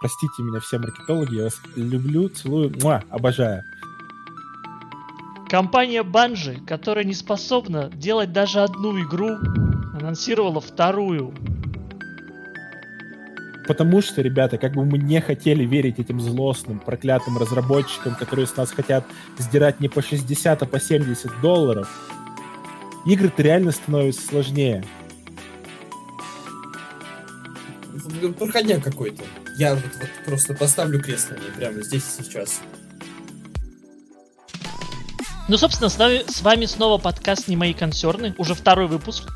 Простите меня все маркетологи, я вас люблю, целую, муа, обожаю. Компания Bungie, которая не способна делать даже одну игру, анонсировала вторую. Потому что, ребята, как бы мы не хотели верить этим злостным, проклятым разработчикам, которые с нас хотят сдирать не по 60, а по 70 долларов, игры-то реально становятся сложнее. Проходняк какой-то. Я вот, вот просто поставлю крест на ней прямо здесь и сейчас. Ну, собственно, с, нами, с вами снова подкаст «Не мои консерны». Уже второй выпуск.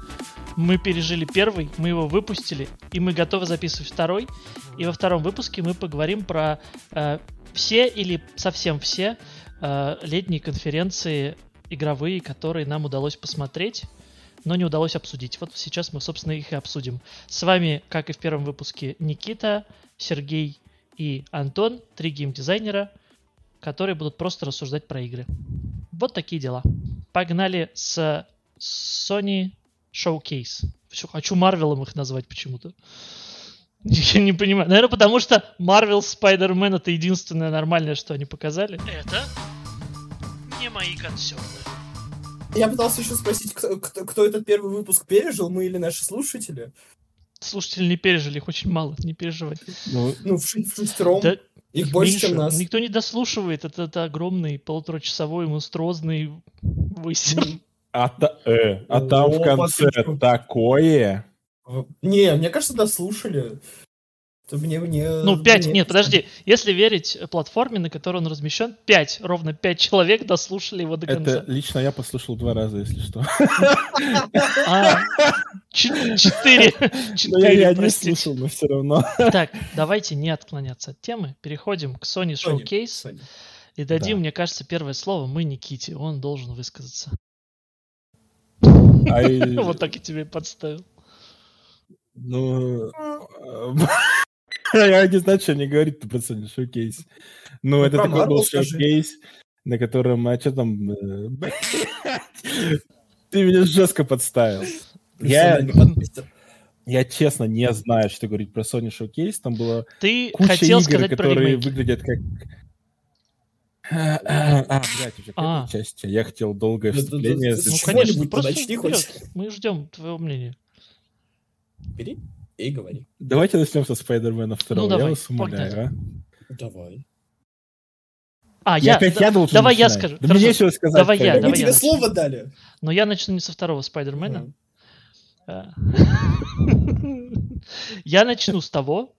Мы пережили первый, мы его выпустили, и мы готовы записывать второй. И во втором выпуске мы поговорим про э, все или совсем все э, летние конференции игровые, которые нам удалось посмотреть, но не удалось обсудить. Вот сейчас мы, собственно, их и обсудим. С вами, как и в первом выпуске, Никита, Сергей и Антон, три геймдизайнера, которые будут просто рассуждать про игры. Вот такие дела. Погнали с Sony Showcase. Все, хочу Марвелом их назвать почему-то. Я не понимаю. Наверное, потому что Marvel Spider-Man это единственное нормальное, что они показали. Это не мои консерны. Я пытался еще спросить, кто, кто, кто этот первый выпуск пережил, мы или наши слушатели. Слушатели не пережили, их очень мало, не переживай. Ну, ну в, в шестером. Да, их больше, меньше. чем нас. Никто не дослушивает. Это, это огромный полуторачасовой монструозный высер. А, та, э, а там О, в конце такое. Не, мне кажется, дослушали то мне, мне... Ну, 5, мне... нет, подожди. Если верить платформе, на которой он размещен, 5, ровно 5 человек дослушали его до конца. Это лично я послушал два раза, если что. А, 4. 4, Я не слушал, но все равно. Так, давайте не отклоняться от темы. Переходим к Sony Showcase. И дадим, мне кажется, первое слово мы Никите. Он должен высказаться. Вот так и тебе подставил. Ну, Я не знаю, что они говорят про Sony Showcase. Ну, ну это такой был шоу-кейс, на котором, а что там... Э, ты меня жестко подставил. Я... Я честно не знаю, что говорить про Sony Showcase. Там было Ты куча хотел игр, сказать которые про выглядят как... А, а, блядь, уже а. части. Я хотел долгое вступление. Ну, конечно, просто мы ждем твоего мнения. Бери и говори. Давайте начнем со Спайдермена 2. Ну, давай, я вас умоляю, а. Давай. А, я, опять я должен Давай начинать. я скажу. Да мне нечего сказать. Давай я, давай Мы тебе слово дали. Но я начну не со второго Спайдермена. Я начну с того,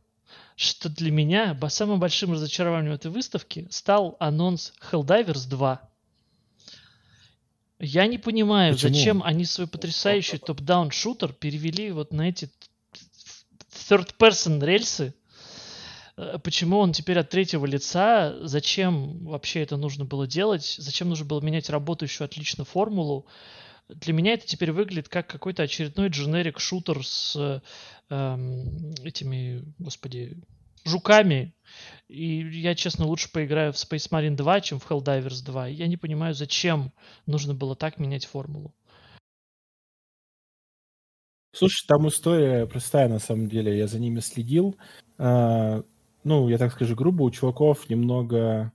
что для меня самым большим разочарованием этой выставки стал анонс Helldivers 2. Я не понимаю, Почему? зачем они свой потрясающий топ-даун шутер перевели вот на эти third person рельсы. Э, почему он теперь от третьего лица? Зачем вообще это нужно было делать? Зачем нужно было менять работающую отлично формулу? Для меня это теперь выглядит как какой-то очередной дженерик шутер с эм, этими, господи, жуками. И я, честно, лучше поиграю в Space Marine 2, чем в Helldivers 2. Я не понимаю, зачем нужно было так менять формулу. Слушай, там история простая на самом деле. Я за ними следил. А, ну, я так скажу грубо, у чуваков немного...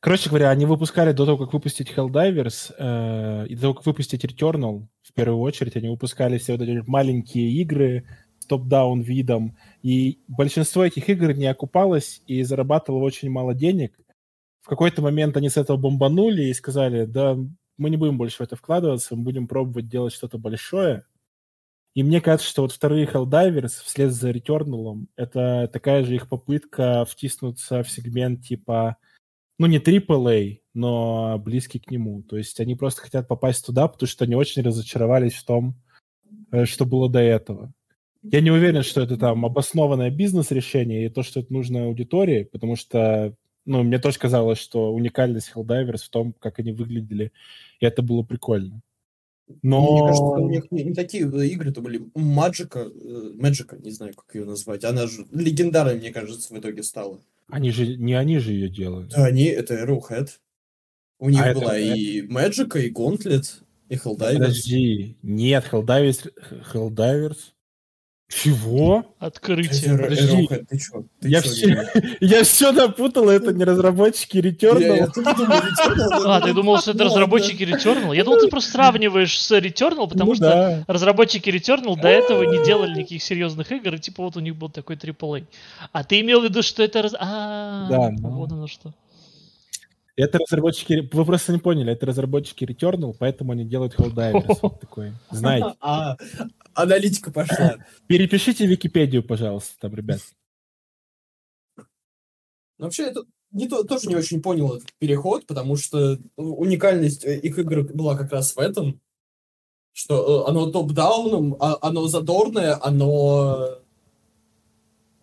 Короче говоря, они выпускали до того, как выпустить Helldivers, э, и до того, как выпустить Returnal, в первую очередь, они выпускали все вот эти маленькие игры с топ-даун видом, и большинство этих игр не окупалось и зарабатывало очень мало денег. В какой-то момент они с этого бомбанули и сказали, да, мы не будем больше в это вкладываться, мы будем пробовать делать что-то большое. И мне кажется, что вот вторые Helldivers вслед за Returnal это такая же их попытка втиснуться в сегмент типа, ну не AAA, но близкий к нему. То есть они просто хотят попасть туда, потому что они очень разочаровались в том, э, что было до этого. Я не уверен, что это там обоснованное бизнес-решение и то, что это нужно аудитории, потому что ну, мне тоже казалось, что уникальность Helldivers в том, как они выглядели, и это было прикольно. Но... Мне кажется, у них не, не такие игры-то были. Маджика, Мэджика, не знаю, как ее назвать. Она же легендарной, мне кажется, в итоге стала. Они же, не они же ее делают. Да, они, это Arrowhead. У них а была это... и Мэджика, и Gauntlet, и Helldivers. Подожди, нет, Helldivers, Helldivers. Чего? Открытие. Подожди. Роха, ты чё? Ты Я чё, все, я все напутал, это не разработчики Returnal. А, ты думал, что это ладно. разработчики Returnal? Я думал, ты просто сравниваешь с Returnal, потому Ну что разработчики Returnal до этого не делали никаких серьезных игр, и типа вот у них был такой AAA. А ты имел в виду, что это... раз- А, Да, ну. вот оно что. Это разработчики, вы просто не поняли, это разработчики Returnal, поэтому они делают Helldivers. Вот такой. Знаете. А, аналитика пошла. Перепишите Википедию, пожалуйста, там, ребят. Но вообще, это не то, тоже не очень понял этот переход, потому что уникальность э, их игр была как раз в этом, что э, оно топ-дауном, а- оно задорное, оно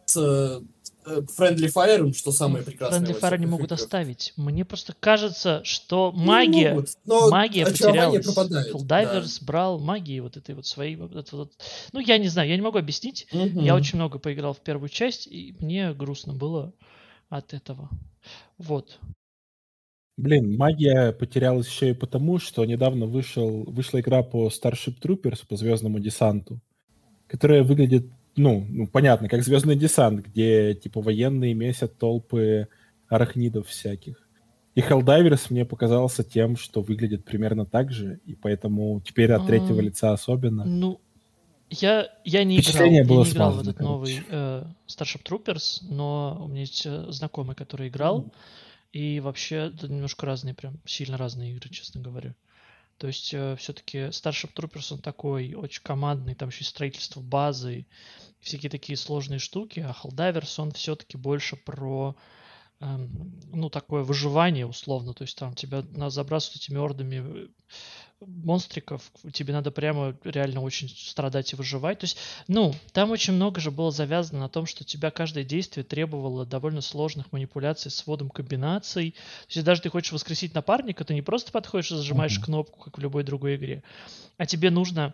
с э, Friendly Fire, что самое прекрасное. Friendly Fire не могут оставить. Мне просто кажется, что Ну, магия... могут, но магия потерялась. Helldivers брал магии вот этой вот своей. Вот это вот. Ну, я не знаю, я не могу объяснить. да. Мгм. Я очень много поиграл в первую часть, и мне грустно было от этого. Вот. Блин, магия потерялась еще и потому, что недавно вышел, вышла игра по Starship Troopers, по Звездному десанту, которая выглядит, ну, ну, понятно, как Звездный десант, где, типа, военные месят толпы арахнидов всяких. И Helldivers мне показался тем, что выглядит примерно так же, и поэтому теперь от третьего А. лица особенно. Ну, я, я не играл, Впечатление я было не играл в этот новый э, Starship Troopers, но у меня есть э, знакомый, который играл, и вообще это немножко разные, прям сильно разные игры, честно говоря. То есть все-таки Starship Troopers, он такой очень командный, там еще и строительство базы, всякие такие сложные штуки, а Helldivers, он все-таки больше про эм, ну, такое выживание условно, то есть там тебя надо забрасывать этими ордами э, монстриков, тебе надо прямо реально очень страдать и выживать. То есть, ну, там очень много же было завязано на том, что тебя каждое действие требовало довольно сложных манипуляций с вводом комбинаций. То есть, даже ты хочешь воскресить напарника, ты не просто подходишь и зажимаешь Мгм. кнопку, как в любой другой игре, а тебе нужно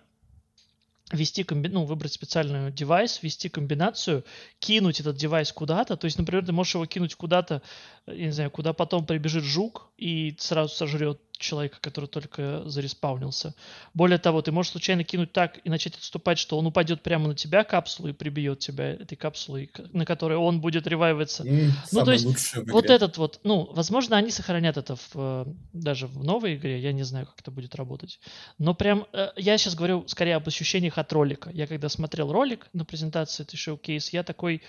ввести комби... ну, выбрать специальную девайс, ввести комбинацию, кинуть этот девайс куда-то. То есть, например, ты можешь его кинуть куда-то, э, я не знаю, куда потом прибежит жук и сразу сожрет человека, который только зареспаунился. Более того, ты можешь случайно кинуть так и начать отступать, что он упадет прямо на тебя капсулу и прибьет тебя этой капсулой, на которой он будет ревайвиться. М, Ну, то есть, Вот этот вот, ну, возможно, они сохранят это в, э, даже в новой игре, я не знаю, как это будет работать. Но прям, э, я сейчас говорю скорее об ощущениях от ролика. Я когда смотрел ролик на презентации этой шоу-кейс, я такой,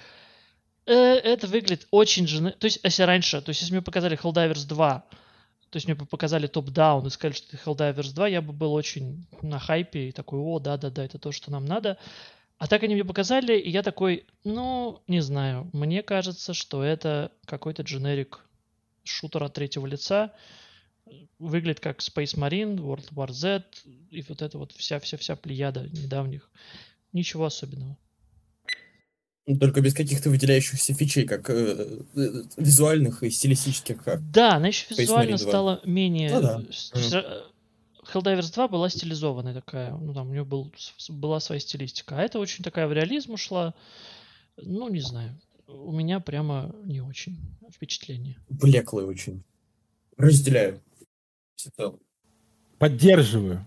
«Э, это выглядит очень же... То есть, если раньше, то есть, если мне показали Helldivers 2, то есть мне бы показали топ-даун и сказали, что это Helldivers 2, я бы был очень на хайпе и такой, о, да-да-да, это то, что нам надо. А так они мне показали, и я такой, ну, не знаю, мне кажется, что это какой-то дженерик шутер от третьего лица. Выглядит как Space Marine, World War Z и вот это вот вся-вся-вся плеяда недавних. Ничего особенного. Ну, Только без каких-то выделяющихся фичей, как э, э, визуальных и стилистических. Как. Да, она еще визуально Marine 2. стала менее... Ну да. есть, э, Helldivers 2 была стилизованная такая, ну там у нее был, была своя стилистика. А это очень такая в реализм ушла. Ну, не знаю. У меня прямо не очень впечатление. Блеклый очень. Разделяю. Поддерживаю.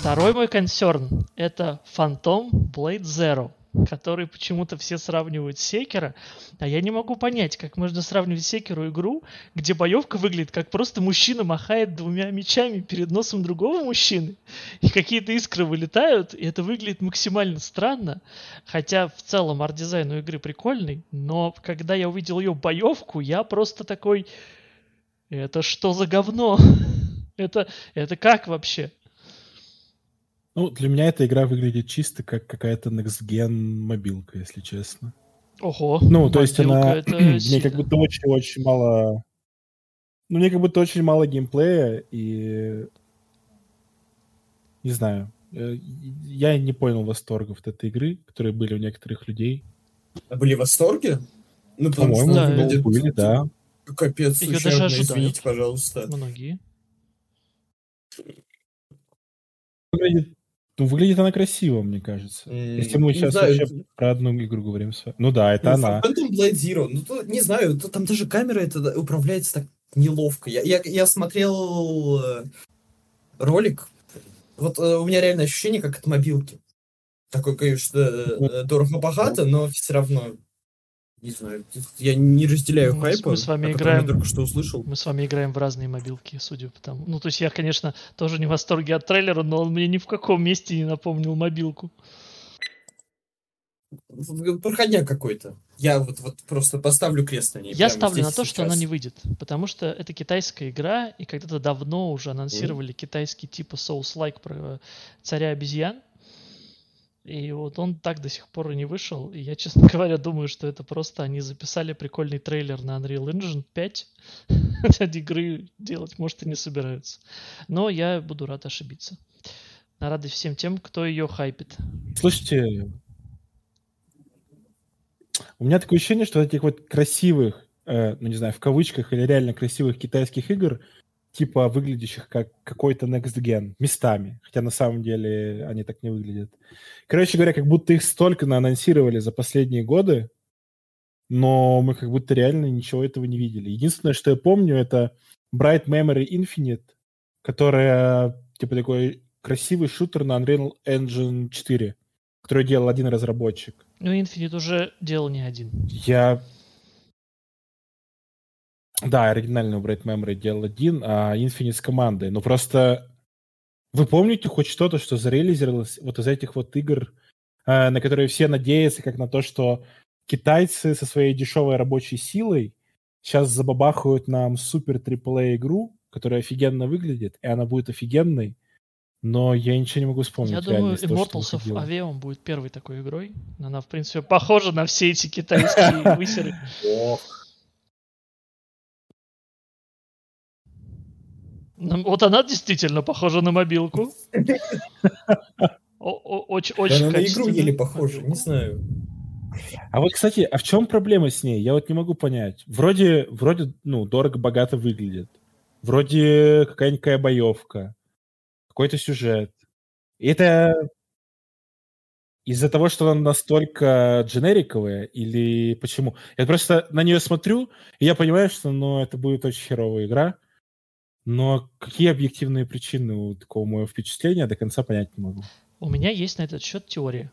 Второй мой консерн — это Phantom Blade Zero, который почему-то все сравнивают с Секера, а я не могу понять, как можно сравнивать Sekiro игру, где боевка выглядит как просто мужчина махает двумя мечами перед носом другого мужчины, и какие-то искры вылетают, и это выглядит максимально странно, хотя в целом арт-дизайн у игры прикольный, но когда я увидел ее боевку, я просто такой, это что за говно? Это, это как вообще? Ну, для меня эта игра выглядит чисто как какая-то next-gen мобилка, если честно. Ого. Ну, то есть она... Мне как будто очень-очень мало... Ну, мне как будто очень мало геймплея, и... Не знаю. Э, Я не понял восторгов от этой игры, которые были у некоторых людей. Были в восторге? Ну, потому что По-моему, да, она ну, выглядит... были, да. Капец, Её даже ущербно, ожидают. извините, пожалуйста. Многие. Выглядит, ну, выглядит она красиво, мне кажется. М, Если мы сейчас знаю, вообще про одну игру говорим. Ну да, это Ну, она. Phantom Blade Zero, ну, то, не знаю, то- там даже камера это управляется так неловко. Я, я, я смотрел э, ролик, Вот э, у меня реально ощущение, как от мобилки. Такой, конечно, э, дорого-богато, но все равно не знаю, я не разделяю Мы с- хайпа, мы с вами играем. я только что услышал. Мы с вами играем в разные мобилки, судя по тому. Ну, то есть я, конечно, тоже не в восторге от трейлера, но он мне ни в каком месте не напомнил мобилку. Проходняк какой-то. Я вот, вот просто поставлю крест на ней. Я ставлю здесь на то, что она сейчас. не выйдет, потому что это китайская игра, и когда-то давно уже анонсировали китайский типа Souls-like про царя обезьян. И вот он так до сих пор и не вышел. И я, честно говоря, думаю, что это просто они записали прикольный трейлер на Unreal Engine 5. Хотя игры делать, может, и не собираются. Но я буду рад ошибиться. На радость всем тем, кто ее хайпит. Слушайте, у меня такое ощущение, что этих вот красивых, э, ну не знаю, в кавычках или реально красивых китайских игр, типа выглядящих как какой-то next gen, местами, хотя на самом деле они так не выглядят. Короче говоря, как будто их столько наанонсировали за последние годы, но мы как будто реально ничего этого не видели. Единственное, что я помню, это Bright Memory Infinite, которая типа такой красивый шутер на Unreal Engine 4, который делал один разработчик. Ну, Infinite уже делал не один. Я... Да, оригинальную Bright Memory делал один, а Infinite с командой. Но просто вы помните хоть что-то, что зарелизировалось вот из этих вот игр, э, на которые все надеются, как на то, что китайцы со своей дешевой рабочей силой сейчас забабахают нам супер AAA игру, которая офигенно выглядит, и она будет офигенной, но я ничего не могу вспомнить. Я думаю, Immortals of. Aveum будет первой такой игрой. Она, в принципе, похожа на все эти китайские высеры. Ну, Вот она действительно похожа на мобилку. Очень, очень она на игру еле похожа, не знаю. А вот, кстати, а в чем проблема с ней? Я вот не могу понять. Вроде, вроде, ну, дорого-богато выглядит. Вроде какая-никакая боевка. Какой-то сюжет. И это из-за того, что она настолько дженериковая, или почему? Я просто на нее смотрю, и я понимаю, что ну, это будет очень херовая игра. Но какие объективные причины у такого моего впечатления, до конца понять не могу. У меня есть на этот счет теория.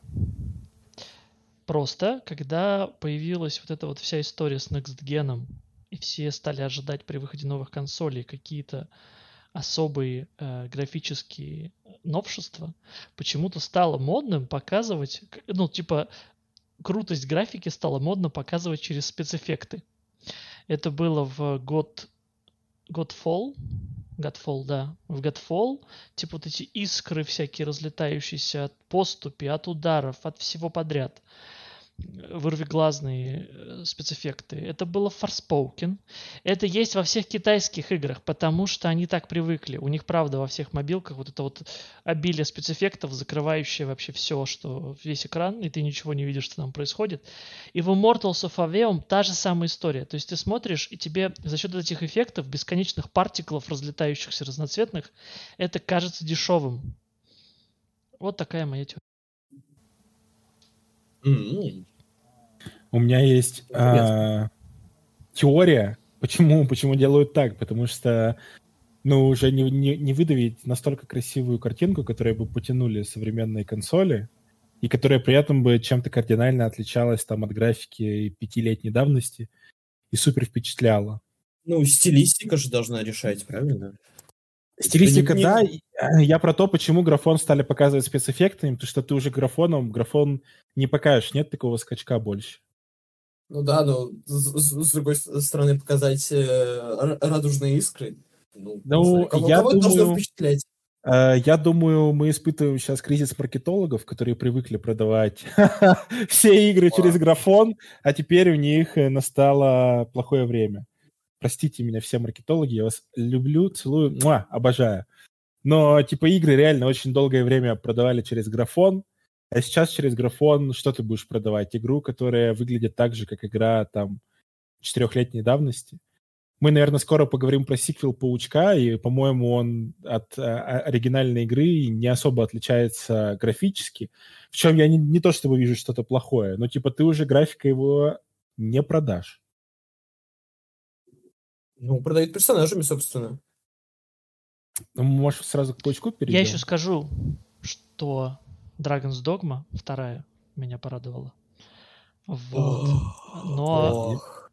Просто, когда появилась вот эта вот вся история с Next Gen, и все стали ожидать при выходе новых консолей какие-то особые э, графические новшества, почему-то стало модным показывать, ну, типа, крутость графики стало модно показывать через спецэффекты. Это было в год Godfall, Godfall, да, в Godfall, типа вот эти искры всякие разлетающиеся от поступи, от ударов, от всего подряд. Вырвиглазные э, спецэффекты. Это было Forspoken. Это есть во всех китайских играх, потому что они так привыкли. У них, правда, во всех мобилках вот это вот обилие спецэффектов, закрывающее вообще все, что весь экран, и ты ничего не видишь, что там происходит. И в Immortals of Aveum та же самая история. То есть ты смотришь, и тебе за счет этих эффектов, бесконечных партиклов, разлетающихся разноцветных, это кажется дешевым. Вот такая моя теория. М, У меня есть а, теория, почему, почему делают так, потому что ну, уже не, не, не выдавить настолько красивую картинку, которая бы потянули современные консоли, и которая при этом бы чем-то кардинально отличалась там от графики пятилетней давности и супер впечатляла. Ну, стилистика же должна решать, правильно? Стилистика, не- да. э, Я про то, почему графон стали показывать спецэффектами, потому что ты уже графоном, графон не покажешь, нет такого скачка больше. Ну да, но с, с- другой стороны показать э, радужные искры. Ну, Ну, знаю, кого, я кого должно думаю- впечатлять. Э, Я думаю, мы испытываем сейчас кризис маркетологов, которые привыкли продавать все игры через графон, а теперь у них э, настало плохое время. Простите меня, все маркетологи, я вас люблю, целую, муа, обожаю. Но, типа, игры реально очень долгое время продавали через графон, а сейчас через графон что ты будешь продавать? Игру, которая выглядит так же, как игра там четырехлетней давности. Мы, наверное, скоро поговорим про сиквел Паучка, и, по-моему, он от э, оригинальной игры не особо отличается графически. В чем я не, не то чтобы вижу что-то плохое, но типа ты уже графика его не продашь. Ну, продают персонажами, собственно. Ну, Может, сразу к паучку перейдем? Я еще скажу, что Dragon's Dogma, вторая, меня порадовала. Вот. Но, Ох.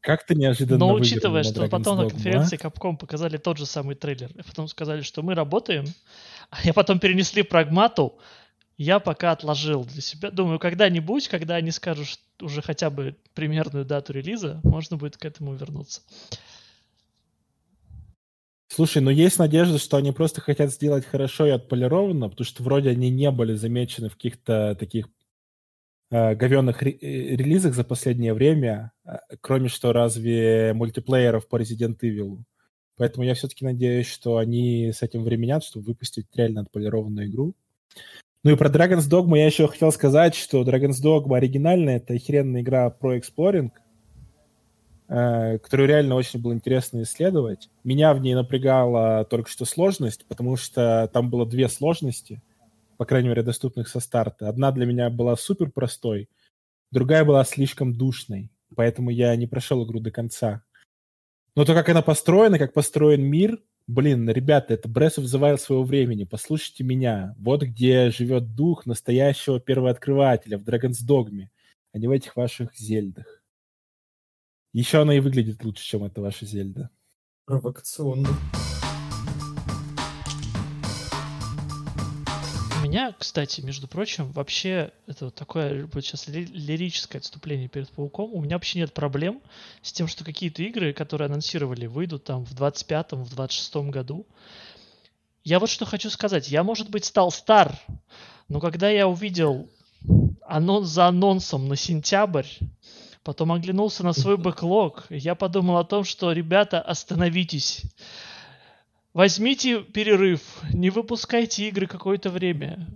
Как-то неожиданно но учитывая, на что Dragon's потом на Dogma, конференции а? Capcom показали тот же самый трейлер, и потом сказали, что мы работаем, а потом перенесли прагмату, я пока отложил для себя. Думаю, когда-нибудь, когда они скажут уже хотя бы примерную дату релиза, можно будет к этому вернуться. Слушай, ну есть надежда, что они просто хотят сделать хорошо и отполированно, потому что вроде они не были замечены в каких-то таких э, говенных ре- э, релизах за последнее время, э, кроме что разве мультиплееров по Resident Evil. Поэтому я все-таки надеюсь, что они с этим временят, чтобы выпустить реально отполированную игру. Ну и про Dragon's Dogma я еще хотел сказать, что Dragon's Dogma оригинальная, это охеренная игра про эксплоринг, которую реально очень было интересно исследовать. Меня в ней напрягала только что сложность, потому что там было две сложности, по крайней мере, доступных со старта. Одна для меня была супер простой, другая была слишком душной, поэтому я не прошел игру до конца. Но то, как она построена, как построен мир, блин, ребята, это Breath of the Wild своего времени, послушайте меня. Вот где живет дух настоящего первооткрывателя в Dragon's Dogma, а не в этих ваших зельдах. Еще она и выглядит лучше, чем эта ваша зельда. Провокационно. У меня, кстати, между прочим, вообще, это вот такое будет сейчас ли- лирическое отступление перед Пауком, у меня вообще нет проблем с тем, что какие-то игры, которые анонсировали, выйдут там в 25-м, в 26-м году. Я вот что хочу сказать. Я, может быть, стал стар, но когда я увидел анонс за анонсом на сентябрь, потом оглянулся на свой бэклог, я подумал о том, что, ребята, остановитесь. Возьмите перерыв, не выпускайте игры какое-то время.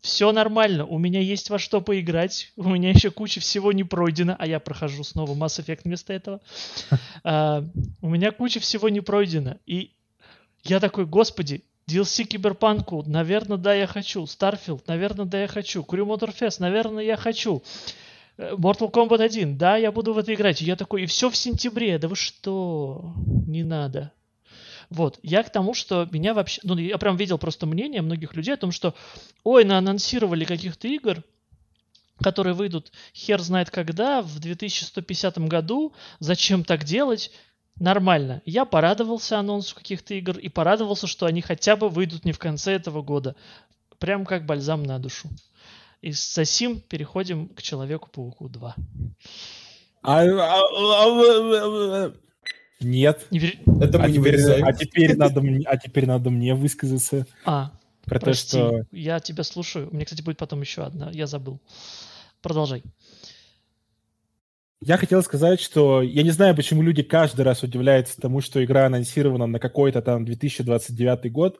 Все нормально, у меня есть во что поиграть, у меня еще куча всего не пройдено, а я прохожу снова Mass Effect вместо этого. А, У меня куча всего не пройдено. И я такой, господи, DLC Киберпанку, наверное, да, я хочу. Starfield, наверное, да, я хочу. Crew Motorfest, наверное, я хочу. Mortal Kombat 1, да, я буду в это играть. И я такой, и все в сентябре, да вы что? Не надо. Вот, я к тому, что меня вообще... Ну, я прям видел просто мнение многих людей о том, что ой, наанонсировали каких-то игр, которые выйдут хер знает когда, в 2150 году, зачем так делать? Нормально. Я порадовался анонсу каких-то игр и порадовался, что они хотя бы выйдут не в конце этого года. Прям как бальзам на душу. И с сим переходим к Человеку-пауку 2. А- а- а- Нет. Не вер- Это мы А не теперь, вырезаем. а теперь надо мне, а теперь надо мне высказаться А, про то, прости, что я тебя слушаю. У меня, кстати, будет потом еще одна. Я забыл. Продолжай. Я хотел сказать, что я не знаю, почему люди каждый раз удивляются тому, что игра анонсирована на какой-то там 2029 год,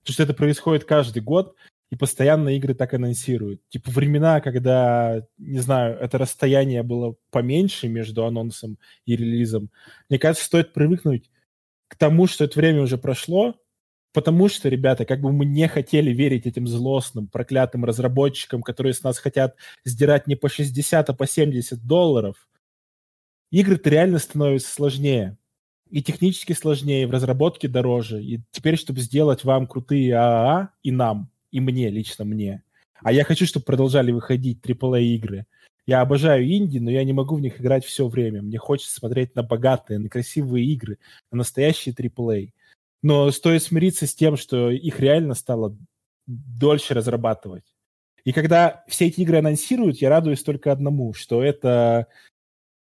потому что это происходит каждый год, и постоянно игры так анонсируют. Типа времена, когда, не знаю, это расстояние было поменьше между анонсом и релизом, мне кажется, стоит привыкнуть к тому, что это время уже прошло, потому что, ребята, как бы мы не хотели верить этим злостным, проклятым разработчикам, которые с нас хотят сдирать не по 60, а по 70 долларов, игры-то реально становятся сложнее. И технически сложнее, и в разработке дороже. И теперь, чтобы сделать вам крутые ААА, и нам, и мне, лично мне, а я хочу, чтобы продолжали выходить AAA-игры. Я обожаю инди, но я не могу в них играть все время. Мне хочется смотреть на богатые, на красивые игры, на настоящие AAA. Но стоит смириться с тем, что их реально стало дольше разрабатывать. И когда все эти игры анонсируют, я радуюсь только одному, что это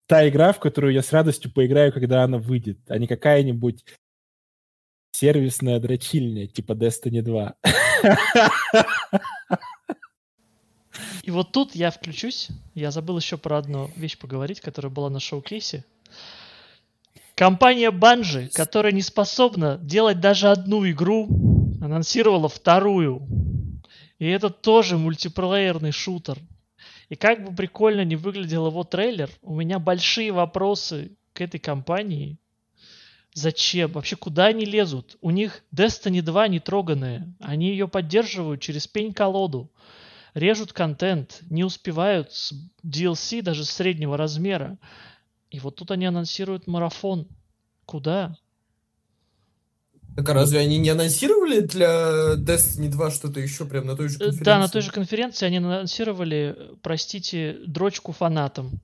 та игра, в которую я с радостью поиграю, когда она выйдет, а не какая-нибудь сервисная дрочильня, типа Destiny 2. И вот тут я включусь. Я забыл еще про одну вещь поговорить, которая была на шоу-кейсе. Компания Bungie, которая не способна делать даже одну игру, анонсировала вторую. И это тоже мультиплеерный шутер. И как бы прикольно не выглядел его трейлер, у меня большие вопросы к этой компании. Зачем? Вообще, куда они лезут? У них Destiny 2 не троганная. Они ее поддерживают через пень-колоду режут контент, не успевают с DLC даже среднего размера. И вот тут они анонсируют марафон. Куда? Так а разве они не анонсировали для Destiny 2 что-то еще прям на той же конференции? Да, на той же конференции они анонсировали, простите, дрочку фанатам.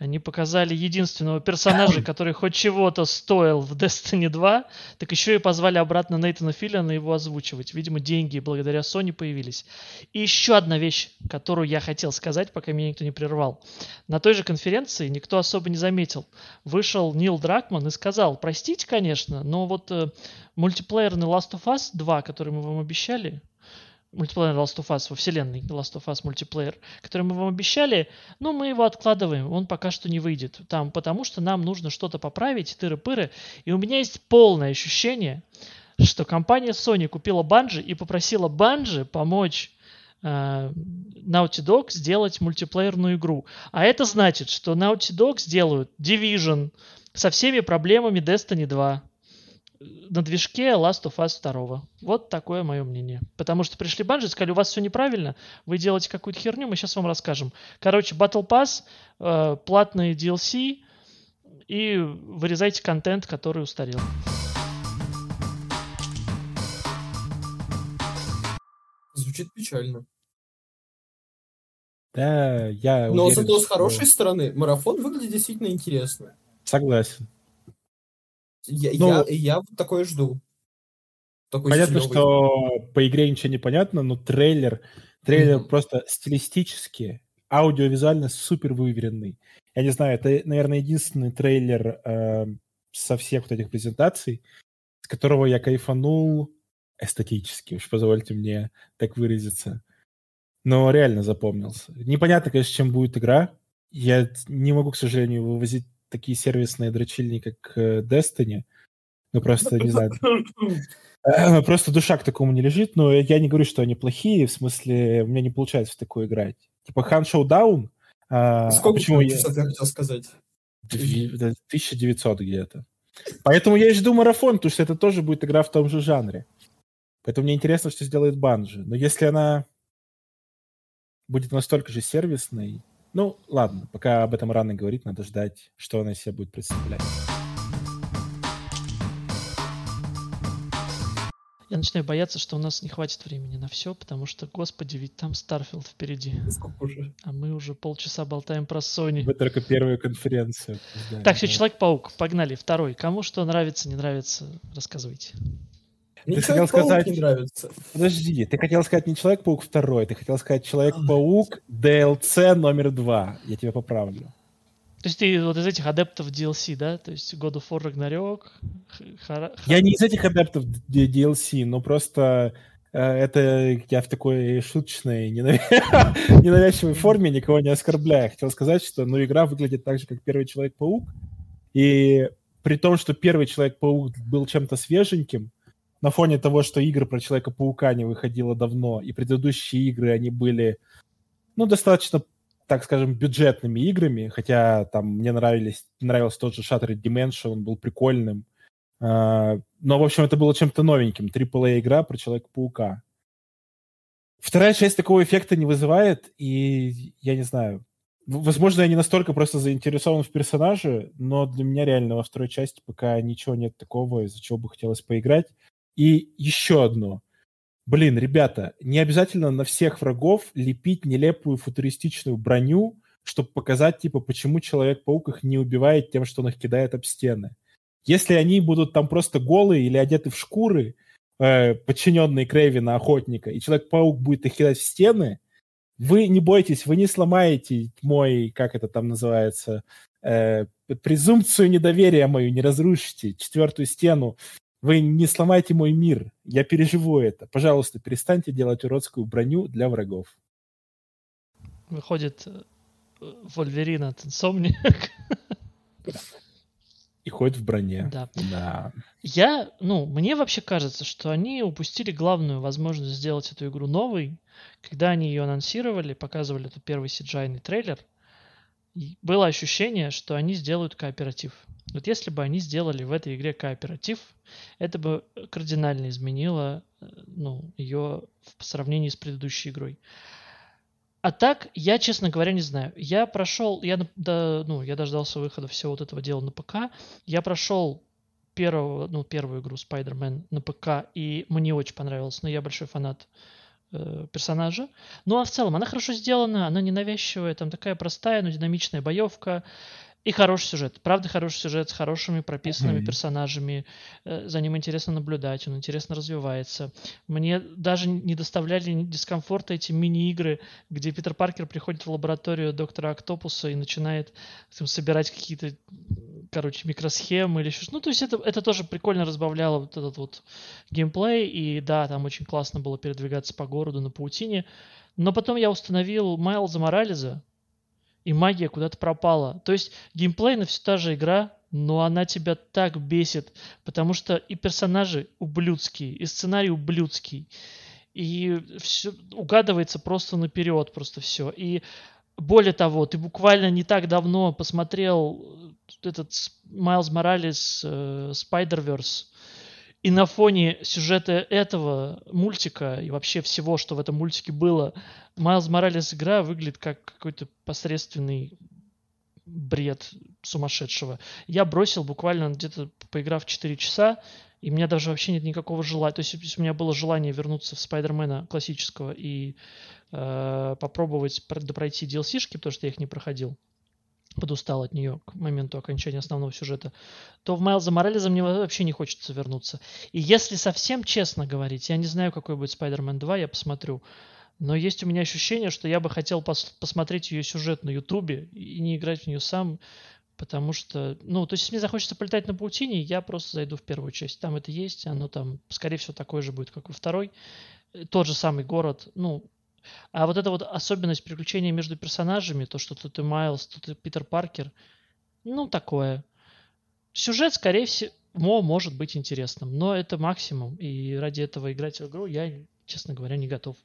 Они показали единственного персонажа, который хоть чего-то стоил в Destiny 2, так еще и позвали обратно Нейтана Филлиана его озвучивать. Видимо, деньги благодаря Sony появились. И еще одна вещь, которую я хотел сказать, пока меня никто не прервал. На той же конференции никто особо не заметил. Вышел Нил Дракман и сказал, простите, конечно, но вот э, мультиплеерный Last of Us 2, который мы вам обещали, мультиплеер Last of Us во вселенной Last of Us мультиплеер, который мы вам обещали, но мы его откладываем, он пока что не выйдет. Там, потому что нам нужно что-то поправить, тыры-пыры. И у меня есть полное ощущение, что компания Sony купила Bungie и попросила Bungie помочь э, Naughty Dog сделать мультиплеерную игру. А это значит, что Naughty Dog сделают Division со всеми проблемами Destiny 2 на движке Last of Us 2. Вот такое мое мнение. Потому что пришли банжи и сказали, у вас все неправильно, вы делаете какую-то херню, мы сейчас вам расскажем. Короче, Battle Pass, э, платные DLC и вырезайте контент, который устарел. Звучит печально. Да, я Но уверен, зато с что- хорошей стороны марафон выглядит действительно интересно. Согласен. Я, Ну- я, я вот такое жду. Такой Понятно, стилёвый. что по игре ничего не понятно, но трейлер, трейлер Мгм. просто стилистически, аудиовизуально супер выверенный. Я не знаю, это, наверное, единственный трейлер э, со всех вот этих презентаций, с которого я кайфанул эстетически, уж позвольте мне так выразиться. Но реально запомнился. Непонятно, конечно, чем будет игра. Я не могу, к сожалению, вывозить такие сервисные дрочильни, как э, Destiny. Ну, просто, не знаю, Просто душа к такому не лежит, но я не говорю, что они плохие, в смысле, у меня не получается в такое играть. Типа Хан Шоудаун, а, Сколько почему я... хотел сказать? Дви- да, 1900 где-то. Поэтому я и жду марафон, потому что это тоже будет игра в том же жанре. Поэтому мне интересно, что сделает Bungie. Но если она будет настолько же сервисной, ну, ладно, пока об этом рано говорить, надо ждать, что она из себя будет представлять. Я начинаю бояться, что у нас не хватит времени на все, потому что, господи, ведь там Starfield впереди. Сколько уже? А мы уже полчаса болтаем про Sony. Вы только первую конференцию. Так, все, да. Человек-паук, погнали. Второй. Кому что нравится, не нравится, рассказывайте. Мне Ты хотел сказать- не нравится. Подожди, ты хотел сказать не Человек-паук второй, ты хотел сказать Человек-паук DLC номер два. Я тебя поправлю. То есть ты вот из этих адептов DLC, да? То есть God of War Ragnarok, Хара- Я не из этих адептов DLC, но просто э, это я в такой шуточной, ненавя- ненавязчивой форме никого не оскорбляю. Хотел сказать, что ну, игра выглядит так же, как первый Человек-паук. И при том, что первый Человек-паук был чем-то свеженьким, на фоне того, что игры про Человека-паука не выходило давно, и предыдущие игры, они были, ну, достаточно, так скажем, бюджетными играми, хотя там мне нравились, нравился тот же Shattered Dimension, он был прикольным. А, Но, в общем, это было чем-то новеньким. AAA-игра про Человека-паука. Вторая часть такого эффекта не вызывает, и я не знаю. Возможно, я не настолько просто заинтересован в персонаже, но для меня реально во второй части пока ничего нет такого, из-за чего бы хотелось поиграть. И еще одно. Блин, ребята, не обязательно на всех врагов лепить нелепую футуристичную броню, чтобы показать, типа, почему Человек-паук их не убивает тем, что он их кидает об стены. Если они будут там просто голые или одеты в шкуры, э, подчиненные Крейвина, охотника, и Человек-паук будет их кидать в стены, вы не бойтесь, вы не сломаете мой, как это там называется, э, презумпцию недоверия мою, не разрушите, четвертую стену. Вы не сломайте мой мир. Я переживу это. Пожалуйста, перестаньте делать уродскую броню для врагов. Выходит э, Вольверин от Insomniac. И ходит в броне. Да. Да. Я, ну, мне вообще кажется, что они упустили главную возможность сделать эту игру новой, когда они ее анонсировали, показывали этот первый cgi трейлер, было ощущение, что они сделают кооператив. Вот если бы они сделали в этой игре кооператив, это бы кардинально изменило э, ну, ее в сравнении с предыдущей игрой. А так, я, честно говоря, не знаю. Я прошел, я, да, ну, я дождался выхода всего вот этого дела на ПК. Я прошел первого, ну, первую игру Spider-Man на ПК, и мне очень понравилось, но я большой фанат персонажа. Ну, а в целом, она хорошо сделана, она ненавязчивая, там такая простая, но динамичная боевка. И хороший сюжет. Правда, хороший сюжет с хорошими прописанными персонажами. Э, За ним интересно наблюдать, он интересно развивается. Мне даже не доставляли дискомфорта эти мини-игры, где Питер Паркер приходит в лабораторию доктора Октопуса и начинает там, собирать какие-то, короче, микросхемы или еще что Ну, то есть это, это тоже прикольно разбавляло вот этот вот геймплей. И да, там очень классно было передвигаться по городу на паутине. Но потом я установил Майлза Морализа, и магия куда-то пропала. То есть геймплейно все та же игра, но она тебя так бесит, потому что и персонажи ублюдские, и сценарий ублюдский, и все угадывается просто наперед, просто все. И более того, ты буквально не так давно посмотрел э, этот Майлз Моралес Spider-Verse, и на фоне сюжета этого мультика и вообще всего, что в этом мультике было, Майлз Моралес игра выглядит как какой-то посредственный бред сумасшедшего. Я бросил буквально где-то поиграв 4 часа, и у меня даже вообще нет никакого желания. То есть у меня было желание вернуться в Спайдермена классического и э, попробовать про- допройти DLC-шки, потому что я их не проходил, подустал от нее к моменту окончания основного сюжета, то в Майлза Морализа мне вообще не хочется вернуться. И если совсем честно говорить, я не знаю, какой будет Spider-Man 2, я посмотрю. Но есть у меня ощущение, что я бы хотел пос- посмотреть ее сюжет на Ютубе и не играть в нее сам, потому что, ну, то есть, если мне захочется полетать на паутине, я просто зайду в первую часть. Там это есть, оно там, скорее всего, такое же будет, как во второй. Э, Тот же самый город, ну, а вот эта вот особенность приключения между персонажами, то, что тут и Майлз, тут и Питер Паркер, ну, такое. Сюжет, скорее всего, может быть интересным, но это максимум, и ради этого играть в игру я, честно говоря, не готов.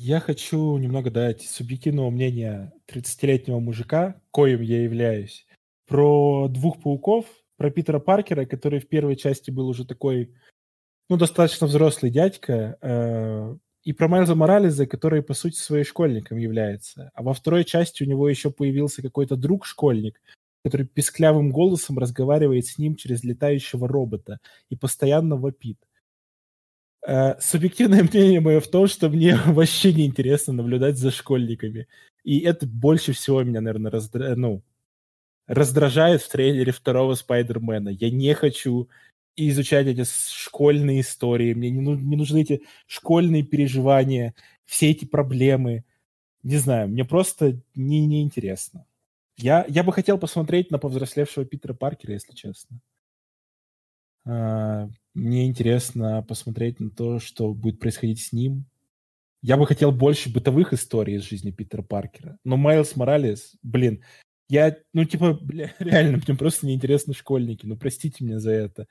Я хочу немного дать субъективного мнения 30-летнего мужика, коим я являюсь, про двух пауков, про Питера Паркера, который в первой части был уже такой, ну, достаточно взрослый дядька, э, и про Майлза Морализа, который, по сути, своим школьником является. А во второй части у него еще появился какой-то друг-школьник, который писклявым голосом разговаривает с ним через летающего робота и постоянно вопит. Э, Субъективное мнение мое в том, что мне вообще не интересно наблюдать за школьниками. И это больше всего меня, наверное, раздра... ну, раздражает в трейлере второго Спайдермена. Я не хочу изучать эти школьные истории. Мне не, не нужны эти школьные переживания, все эти проблемы. Не знаю, мне просто не, не интересно. Я, я бы хотел посмотреть на повзрослевшего Питера Паркера, если честно. А, Мне интересно посмотреть на то, что будет происходить с ним. Я бы хотел больше бытовых историй из жизни Питера Паркера. Но Майлз Моралес, блин, я, ну, типа, бля, реально, мне просто неинтересны школьники. Ну, простите меня за это.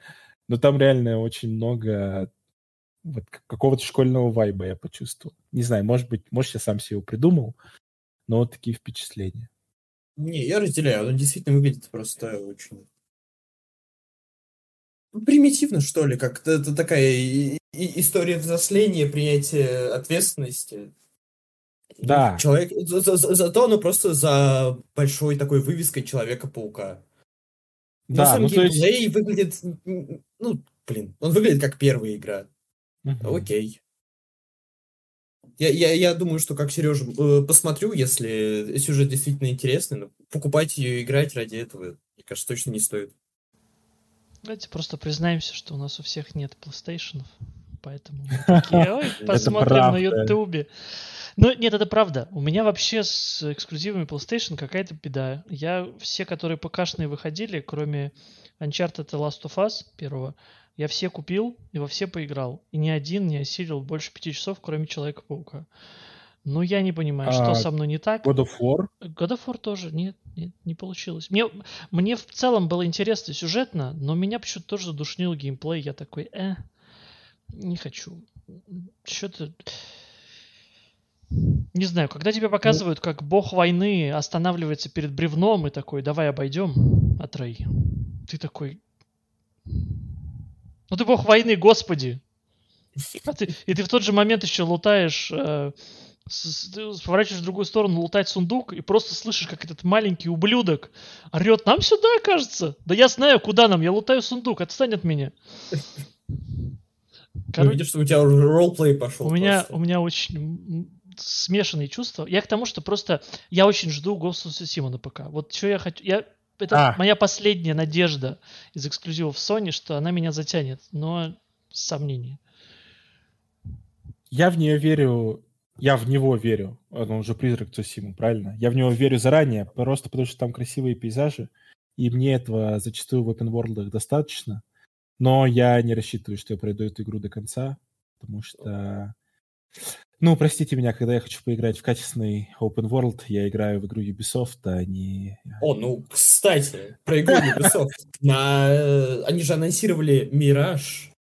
Но там реально очень много вот какого-то школьного вайба я почувствовал. Не знаю, может быть, может, я сам себе его придумал, но вот такие впечатления. Не, я разделяю. Он действительно выглядит просто очень примитивно, что ли, как это, такая и- и- история взросления, принятия ответственности. Да. Человек, за- за- за- зато оно просто за большой такой вывеской Человека-паука. Да, сам ну, то есть... выглядит, ну, блин, он выглядит как первая игра. Мгм. Окей. Я, я, я думаю, что как Сережа э, посмотрю, если сюжет действительно интересный, но покупать ее и играть ради этого, мне кажется, точно не стоит. Давайте просто признаемся, что у нас у всех нет PlayStation, поэтому мы такие, ой, посмотрим на. Ютубе. Ну, нет, это правда. У меня вообще с эксклюзивами PlayStation какая-то беда. Я все, которые ПКшные выходили, кроме Uncharted и Last of Us первого, я все купил и во все поиграл. И ни один не осилил больше пяти часов, кроме Человека-паука. Ну, я не понимаю, что А, со мной не так. God of War. God of War тоже нет, нет, не получилось. Мне, мне в целом было интересно сюжетно, но меня почему-то тоже задушнил геймплей. Я такой, э, не хочу. Что-то... Не знаю, когда тебе показывают, как бог войны останавливается перед бревном и такой, давай обойдем, Атрей. Ты такой... Ну ты бог войны, господи! А ты- и ты в тот же момент еще лутаешь э, ты поворачиваешь в другую сторону, лутать сундук, и просто слышишь, как этот маленький ублюдок орет, нам сюда, кажется. Да я знаю, куда нам, я лутаю сундук, отстань от меня. Короче, видишь, что у тебя уже ролплей пошел. у меня, у меня очень смешанные чувства. Я к тому, что просто я очень жду Ghost of Tsushima на ПК. Вот что я хочу... Я, это А. моя последняя надежда из эксклюзивов Sony, что она меня затянет. Но сомнения. Я в нее верю, я в него верю. Он уже призрак Цусиму, правильно? Я в него верю заранее, просто потому что там красивые пейзажи, и мне этого зачастую в open world достаточно. Но я не рассчитываю, что я пройду эту игру до конца, потому что... Ну, простите меня, когда я хочу поиграть в качественный open world, я играю в игру Ubisoft, а не... О, ну, кстати, про игру Ubisoft. На... э, Они же анонсировали Мираж.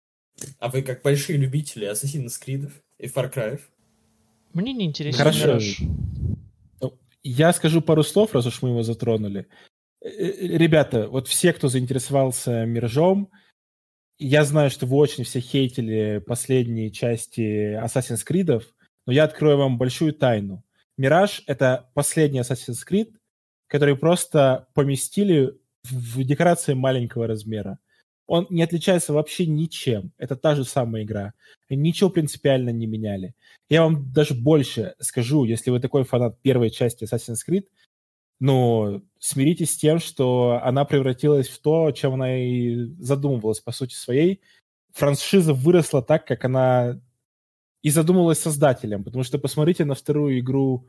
А вы как большие любители Assassin's Creed и Far Cry. Мне не интересен Хорошо. Мираж. Я скажу пару слов, раз уж мы его затронули. Э, э, Ребята, вот все, кто заинтересовался Миражом, я знаю, что вы очень все хейтили последние части Assassin's Creed, но я открою вам большую тайну. Мираж — это последний Assassin's Creed, который просто поместили в декорации маленького размера. Он не отличается вообще ничем. Это та же самая игра. Ничего принципиально не меняли. Я вам даже больше скажу, если вы такой фанат первой части Assassin's Creed, ну, смиритесь с тем, что она превратилась в то, чем она и задумывалась по сути своей. Франшиза выросла так, как она и задумывалась создателем, потому что посмотрите на вторую игру,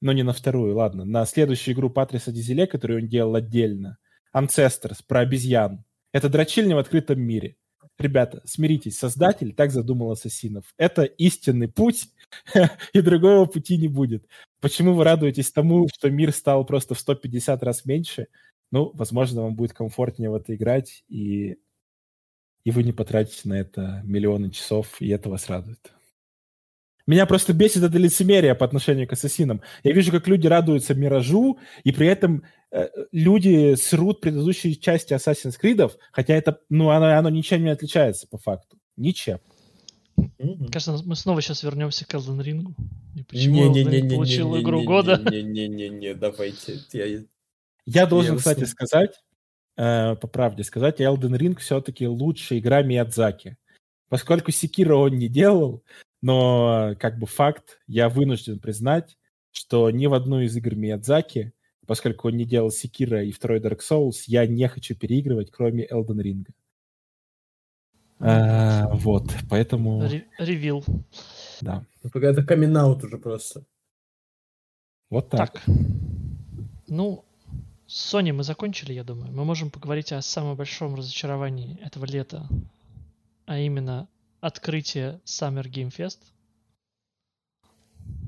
ну не на вторую, ладно, на следующую игру Патриса Дизеле, которую он делал отдельно, Ancestors, про обезьян. Это дрочильня в открытом мире. Ребята, смиритесь, создатель так задумал ассасинов. Это истинный путь, и другого пути не будет. Почему вы радуетесь тому, что мир стал просто в 150 раз меньше? Ну, возможно, вам будет комфортнее в это играть, и, и вы не потратите на это миллионы часов, и это вас радует. Меня просто бесит это лицемерие по отношению к ассасинам. Я вижу, как люди радуются Миражу, и при этом э, люди срут предыдущие части Assassin's Creed, хотя это, ну, оно, оно ничем не отличается по факту. Ничем. Кажется, мы снова сейчас вернемся к Elden Ring. И почему Elden Ring получил игру года? Не-не-не, давайте. Я- Я должен, Я кстати, усну. сказать, э, по правде сказать, Elden Ring все-таки лучшая игра Миядзаки. Поскольку Секира он не делал, но как бы факт, я вынужден признать, что ни в одну из игр Миядзаки, поскольку он не делал Секира и второй Dark Souls, я не хочу переигрывать, кроме Elden Ring. А, вот, поэтому, Ре- Ревил. да, Это камин уже просто. вот так. Так. Ну, с Sony мы закончили, я думаю. Мы можем поговорить о самом большом разочаровании этого лета, а именно открытие Summer Game Fest.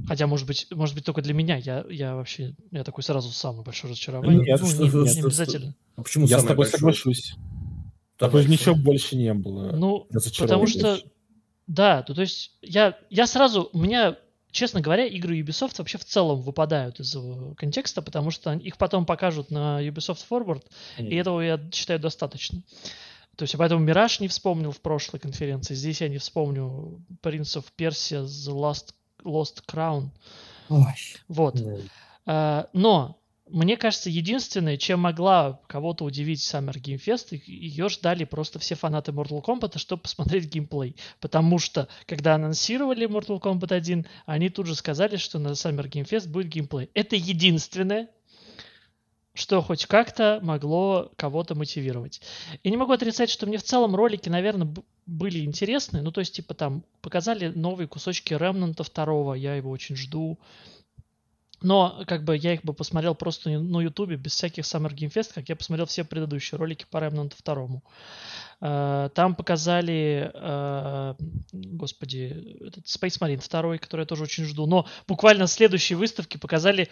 Хотя, может быть, может быть, только для меня. Я, я вообще, я такой сразу самое большое разочарование. Нет, ну, что- не, что- не что- обязательно. А почему Я с тобой большое? соглашусь. Такой ничего что? больше не было. Ну, потому что, да, ну, то есть я, я сразу, у меня, честно говоря, игры Ubisoft вообще в целом выпадают из контекста, потому что их потом покажут на Ubisoft Forward, и этого я считаю достаточно. То есть, я поэтому Мираж не вспомнил в прошлой конференции. Здесь я не вспомню Prince of Persia The Last, Lost Crown. Ой. Вот. А, Но мне кажется, единственное, чем могла кого-то удивить Summer Game Fest, ее ждали просто все фанаты Mortal Kombat, чтобы посмотреть геймплей. Потому что, когда анонсировали Mortal Kombat 1, они тут же сказали, что на Summer Game Fest будет геймплей. Это единственное, что хоть как-то могло кого-то мотивировать. И не могу отрицать, что мне в целом ролики, наверное, были интересны. Ну, то есть, типа, там показали новые кусочки Ремнанта второго, я его очень жду. Но, как бы, я их бы посмотрел просто на Ютубе, без всяких Summer Game Fest, как я посмотрел все предыдущие ролики по Remnant 2. Э, Там показали, э, господи, этот Space Marine 2, который я тоже очень жду. Но буквально следующие выставки показали э,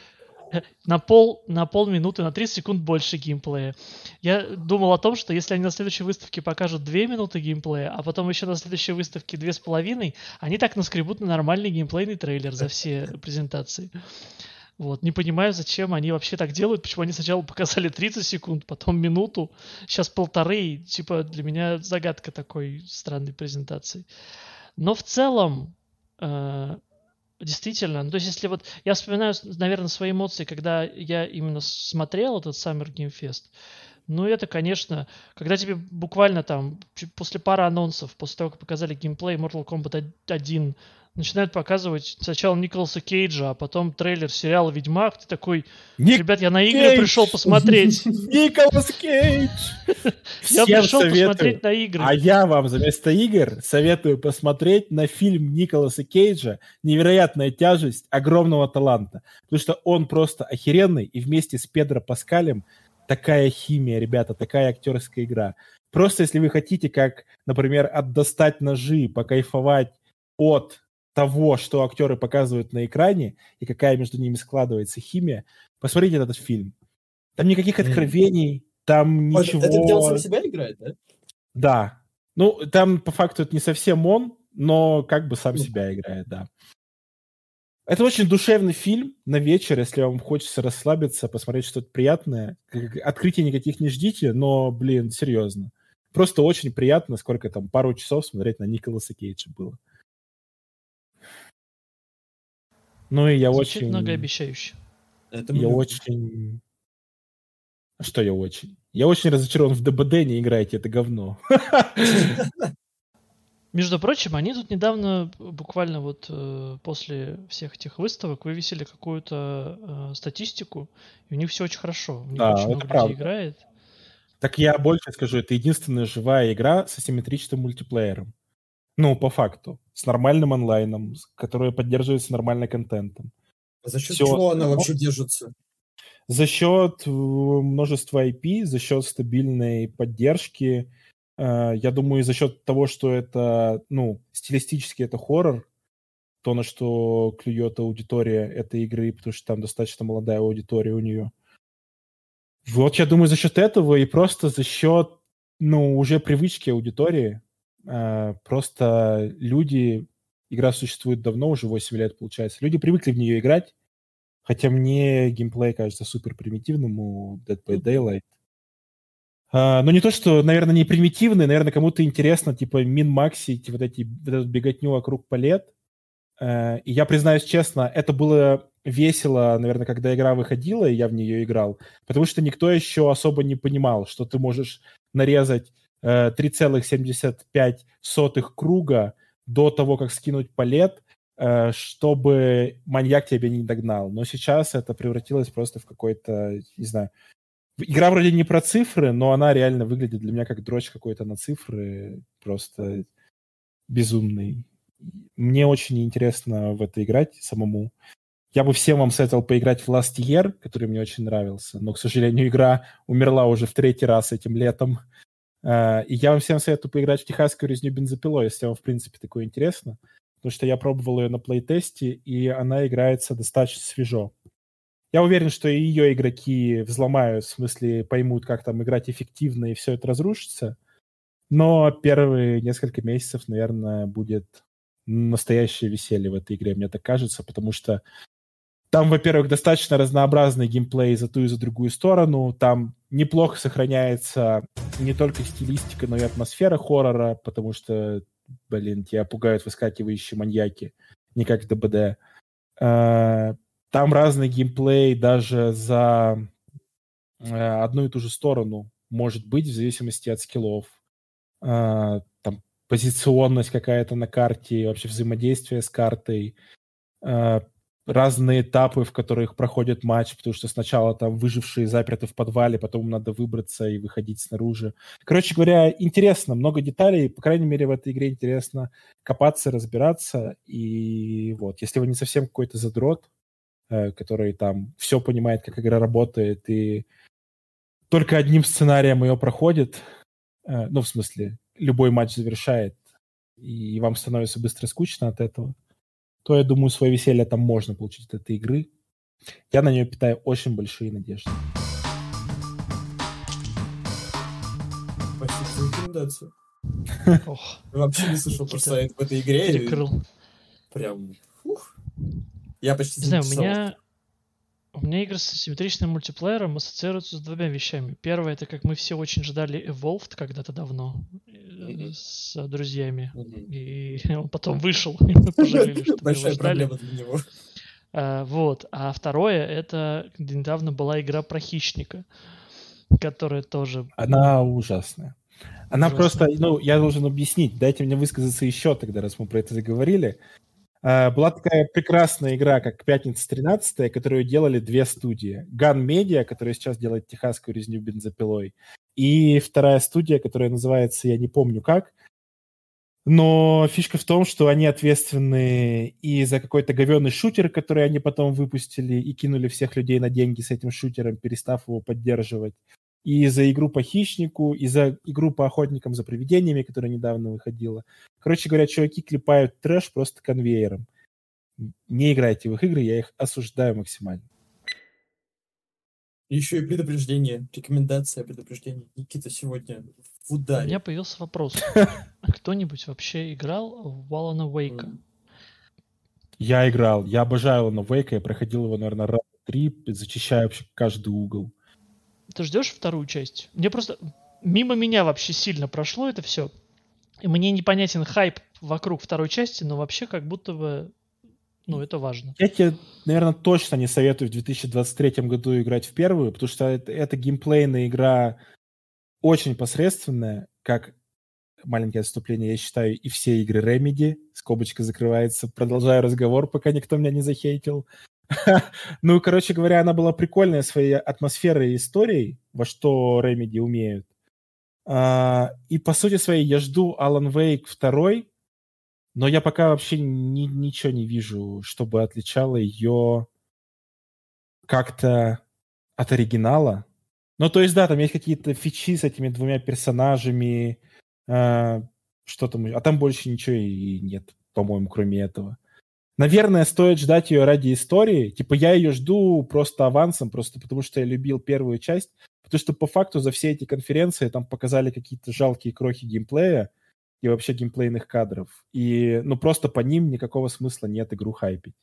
на пол, на полминуты, на 30 секунд больше геймплея. Я думал о том, что если они на следующей выставке покажут 2 минуты геймплея, а потом еще на следующей выставке 2,5, они так наскребут на нормальный геймплейный трейлер за все презентации. Вот, не понимаю, зачем они вообще так делают, почему они сначала показали 30 секунд, потом минуту, сейчас полторы, и, типа для меня загадка такой странной презентации. Но в целом, э, действительно. Ну, то есть, если вот... Я вспоминаю, наверное, свои эмоции, когда я именно смотрел этот Summer Game Fest. Ну, это, конечно, когда тебе буквально там после пары анонсов, после того, как показали геймплей Mortal Kombat 1, начинают показывать сначала Николаса Кейджа, а потом трейлер сериала «Ведьмак», ты такой, Ник ребят, я на игры Кейдж! пришел посмотреть. Николас Кейдж! Я пришел посмотреть на игры. А я вам вместо игр советую посмотреть на фильм Николаса Кейджа «Невероятная тяжесть огромного таланта», потому что он просто охеренный, и вместе с Педро Паскалем такая химия, ребята, такая актерская игра. Просто если вы хотите, как, например, отдостать ножи, покайфовать от того, что актеры показывают на экране и какая между ними складывается химия, посмотрите этот фильм. Там никаких откровений, там ничего... Это где он сам себя играет, да? Да. Ну, там по факту это не совсем он, но как бы сам себя играет, да. Это очень душевный фильм на вечер, если вам хочется расслабиться, посмотреть что-то приятное. Открытий никаких не ждите, но, блин, серьезно. Просто очень приятно, сколько там, пару часов смотреть на Николаса Кейджа было. Ну и я Звучит очень... многообещающе. Это я очень... Что я очень? Я очень разочарован в ДБД, не играйте, это говно. Между прочим, они тут недавно, буквально вот э, после всех этих выставок, вывесили какую-то э, статистику, и у них все очень хорошо. У них да, очень много правда. людей играет. Так я больше скажу, это единственная живая игра с асимметричным мультиплеером. Ну, по факту. С нормальным онлайном, которая поддерживается нормальным контентом. А за счет Все. чего она вообще держится? За счет э, множества IP, за счет стабильной поддержки, Э, я думаю, за счет того, что это, ну, стилистически это хоррор, то, на что клюет аудитория этой игры, потому что там достаточно молодая аудитория у нее. Вот я думаю, за счет этого и просто за счет, ну, уже привычки аудитории, просто люди, игра существует давно, уже 8 лет получается, люди привыкли в нее играть, хотя мне геймплей кажется супер примитивным у Dead by Daylight. Uh, но не то, что, наверное, не примитивный, наверное, кому-то интересно, типа, мин-максить вот эти, вот эту беготню вокруг палет. Uh, и я признаюсь честно, это было весело, наверное, когда игра выходила, и я в нее играл, потому что никто еще особо не понимал, что ты можешь нарезать 3,75 круга до того, как скинуть палет, uh, чтобы маньяк тебя не догнал. Но сейчас это превратилось просто в какой-то, не знаю, Игра вроде не про цифры, но она реально выглядит для меня как дрочь какой-то на цифры. Просто безумный. Мне очень интересно в это играть самому. Я бы всем вам советовал поиграть в Last Year, который мне очень нравился, но, к сожалению, игра умерла уже в третий раз этим летом. А, и я вам всем советую поиграть в техасскую резню бензопилой, если вам, в принципе, такое интересно. Потому что я пробовал ее на плейтесте, и она играется достаточно свежо. Я уверен, что и ее игроки взломают, в смысле поймут, как там играть эффективно, и все это разрушится. Но первые несколько месяцев, наверное, будет настоящее веселье в этой игре, мне так кажется, потому что там, во-первых, достаточно разнообразный геймплей за ту и за другую сторону. Там неплохо сохраняется не только стилистика, но и атмосфера хоррора, потому что, блин, тебя пугают выскакивающие маньяки, не как ДБД. А, там разный геймплей даже за э, одну и ту же сторону может быть в зависимости от скиллов. Э, там позиционность какая-то на карте, вообще взаимодействие с картой, разные этапы, в которых проходит матч, потому что сначала там выжившие заперты в подвале, потом надо выбраться и выходить снаружи. Короче говоря, интересно, много деталей, по крайней мере, в этой игре интересно копаться, разбираться, и вот, если вы не совсем какой-то задрот, Э, который там все понимает, как игра работает, и только одним сценарием ее проходит, э, ну, в смысле, любой матч завершает, и вам становится быстро скучно от этого, то, я думаю, свое веселье там можно получить от этой игры. Я на нее питаю очень большие надежды. Спасибо за рекомендацию. Вообще не слышал про сайт в этой игре. Прям, я почти не знаю, у меня, у меня игры с асимметричным мультиплеером ассоциируются с двумя вещами. Первое, это как мы все очень ждали Evolved когда-то давно. С друзьями. Мгм. И он потом вышел, и мы пожалели, что мы его Большая ждали. проблема для него. А, Вот. А второе, это недавно была игра про хищника, которая тоже... Она ужасная. Она Ужасно. просто, ну, я должен объяснить, дайте мне высказаться еще тогда, раз мы про это заговорили. А, Была такая прекрасная игра, как «Пятница 13 которую делали две студии. Gun Media, которая сейчас делает техасскую резню бензопилой, и вторая студия, которая называется, я не помню как, но фишка в том, что они ответственны и за какой-то говенный шутер, который они потом выпустили и кинули всех людей на деньги с этим шутером, перестав его поддерживать. И за игру по хищнику, и за игру по охотникам за привидениями, которая недавно выходила. Короче говоря, чуваки клепают трэш просто конвейером. Не играйте в их игры, я их осуждаю максимально. Еще и предупреждение, рекомендация предупреждения. Никита сегодня в У ударе. меня появился вопрос. Кто-нибудь вообще играл в Wake? М. Я играл, я обожаю Alan Wake, я проходил его, наверное, раз три, зачищая вообще каждый угол. Ты ждешь вторую часть? Мне просто... Мимо меня вообще сильно прошло это все. И мне непонятен хайп вокруг второй части, но вообще как будто бы... Ну, это важно. Я тебе, наверное, точно не советую в 2023 году играть в первую, потому что это, это геймплейная игра очень посредственная, как маленькое отступление, я считаю, и все игры Remedy. Скобочка закрывается. Продолжаю разговор, пока никто меня не захейтил. Ну, короче говоря, она была прикольная своей атмосферой и историей, во что Remedy умеют. А, И по сути своей я жду Alan Wake 2, но я пока вообще ни- ничего не вижу, чтобы отличало ее как-то от оригинала. Ну, то есть, да, там есть какие-то фичи с этими двумя персонажами, а, что там, а там больше ничего и нет, по-моему, кроме этого. Наверное, стоит ждать ее ради истории. Типа, я ее жду просто авансом, просто потому что я любил первую часть. Потому что по факту за все эти конференции там показали какие-то жалкие крохи геймплея и вообще геймплейных кадров. И, ну, просто по ним никакого смысла нет игру хайпить.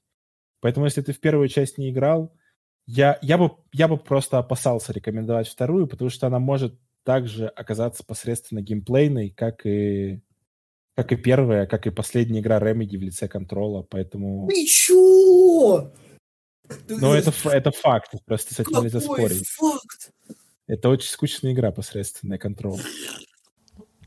Поэтому, если ты в первую часть не играл, я, я, бы, я бы просто опасался рекомендовать вторую, потому что она может также оказаться посредственно геймплейной, как и, как и первая, как и последняя игра Remedy в лице контрола, поэтому... Ты чё? Ты- Ну, это, это факт, просто с этим нельзя спорить. факт? Это очень скучная игра посредственная контрол.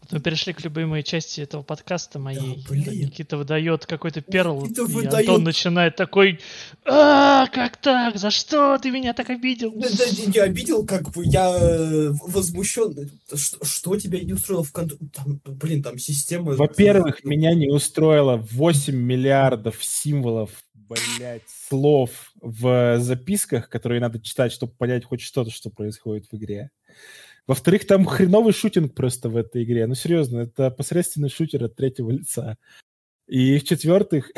Вот Мы перешли к любимой части этого подкаста моей. Да, блин. Никита выдает какой-то перл, Никита и выдает. Антон начинает такой, а, как так? За что ты меня так обидел? Да, да, я не обидел, как бы я э, возмущен. Что, что тебя не устроило в контроле? Там, блин, там система... Во-первых, меня не устроило 8 миллиардов символов, блядь, слов в записках, которые надо читать, чтобы понять хоть что-то, что происходит в игре. Во-вторых, там хреновый шутинг просто в этой игре. Ну, серьезно, это посредственный шутер от третьего лица. И в-четвертых,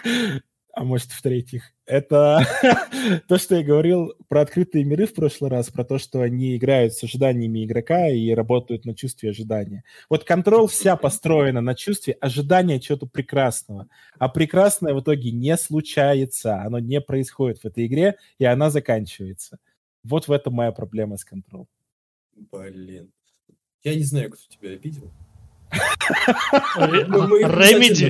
а может, в-третьих, это то, что я говорил про открытые миры в прошлый раз, про то, что они играют с ожиданиями игрока и работают на чувстве ожидания. Вот контрол вся построена на чувстве ожидания чего-то прекрасного. А прекрасное в итоге не случается, оно не происходит в этой игре, и она заканчивается. Вот в этом моя проблема с Control. Блин. Я не знаю, кто тебя обидел. Ну, Remedy.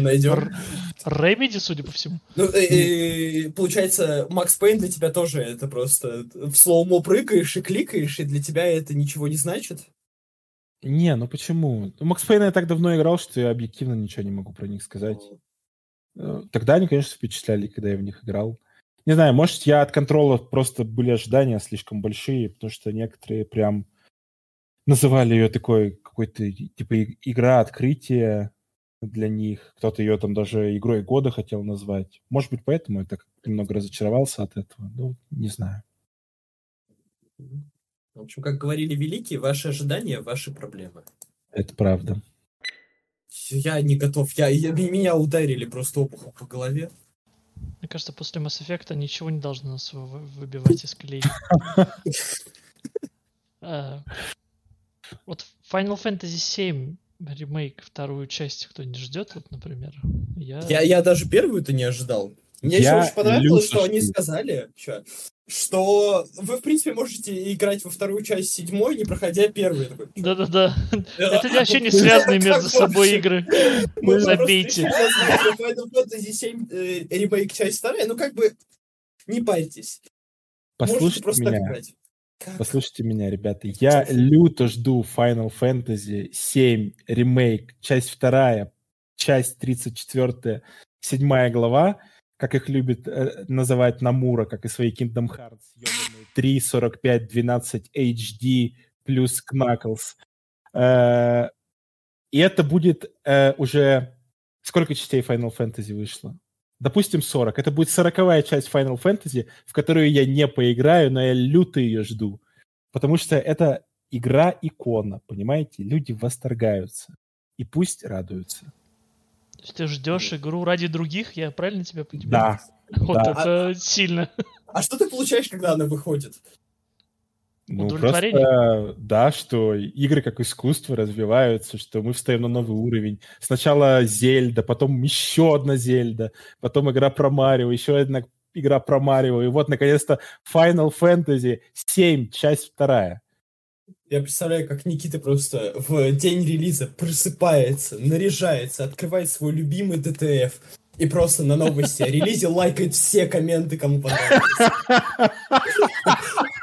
Remedy, судя по всему. Ну, э, э, получается, Max Payne для тебя тоже это просто в slow-mo прыгаешь и кликаешь, и для тебя это ничего не значит? Не, ну почему? Ну, Max Payne а я так давно играл, что я объективно ничего не могу про них сказать. Э, Тогда они, конечно, впечатляли, когда я в них играл. Не знаю, может, я от контрола просто были ожидания слишком большие, потому что некоторые прям называли ее такой какой-то типа игра открытия для них. Кто-то ее там даже игрой года хотел назвать. Может быть, поэтому я так немного разочаровался от этого. Ну, не знаю. В общем, как говорили великие, ваши ожидания – ваши проблемы. Это правда. Я не готов. Я, я- меня ударили просто обухом по голове. Мне кажется, после Mass Effect ничего не должно нас вы- вы- выбивать из колеи. Вот Final Fantasy VII ремейк, вторую часть кто-нибудь ждет, вот, например? Я... Я, я даже первую-то не ожидал. Мне еще Я очень понравилось, что они сказали, чё, что вы, в принципе, можете играть во вторую часть седьмой, не проходя первую. Да-да-да. Это «А, вообще не связанные между собой игры. Мы Забейте. Final Fantasy 7 э, ремейк часть вторая, ну как бы не парьтесь. Можете Послушайте просто так меня. Как? Послушайте меня, ребята. Я люто жду Final Fantasy 7 ремейк, часть вторая, часть 34, седьмая глава, как их любит э, называть Намура, как и свои Kingdom Hearts, ёбаные 3, 45, 12 HD плюс Knuckles. Э, И это будет э, уже... Сколько частей Final Fantasy вышло? Допустим, 40. Это будет сороковая часть Final Fantasy, в которую я не поиграю, но я люто ее жду. Потому что это игра-икона, понимаете? Люди восторгаются. И пусть радуются. То есть ты ждешь игру ради других, я правильно тебя понимаю? Да. Вот да. это сильно. А что ты получаешь, когда она выходит? Ну, просто, да, что игры как искусство развиваются, что мы встаем на новый уровень. Сначала Зельда, потом еще одна Зельда, потом игра про Марио, еще одна игра про Марио, и вот, наконец-то, Final Fantasy 7, часть вторая. Я представляю, как Никита просто в день релиза просыпается, наряжается, открывает свой любимый ДТФ и просто на новости о релизе лайкает все комменты, кому понравилось.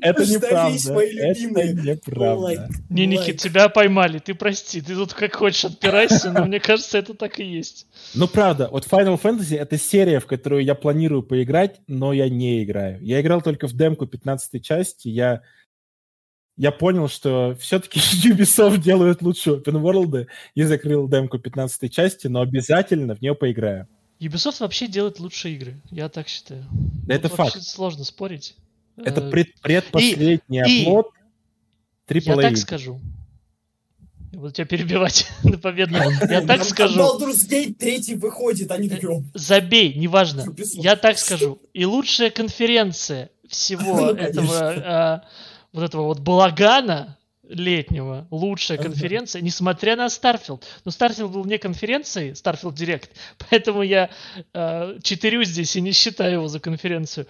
Это неправда. мои Это любимые. неправда. Не. Никит, тебя поймали, ты прости, ты тут как хочешь отпирайся, но мне кажется, это так и есть. Ну, правда, вот Final Fantasy — это серия, в которую я планирую поиграть, но я не играю. Я играл только в демку 15 части, я, я понял, что все-таки Ubisoft делают лучше open world и закрыл демку 15 части, но обязательно в нее поиграю. Ubisoft вообще делает лучшие игры, я так считаю. Да это Тут вообще факт. сложно спорить. Это Э, пред- предпоследний и- оплот Я AAA. так скажу. Я буду тебя перебивать на победном. Я так Там скажу. Baldur's Gate 3 выходит, они такие, «О, Забей, неважно. Ubisoft». Я так скажу. И лучшая конференция всего Ну, этого а, вот этого вот балагана летнего, лучшая конференция, несмотря на Starfield. Но Starfield был не конференцией, Starfield Direct, поэтому я а, читерю здесь и не считаю его за конференцию.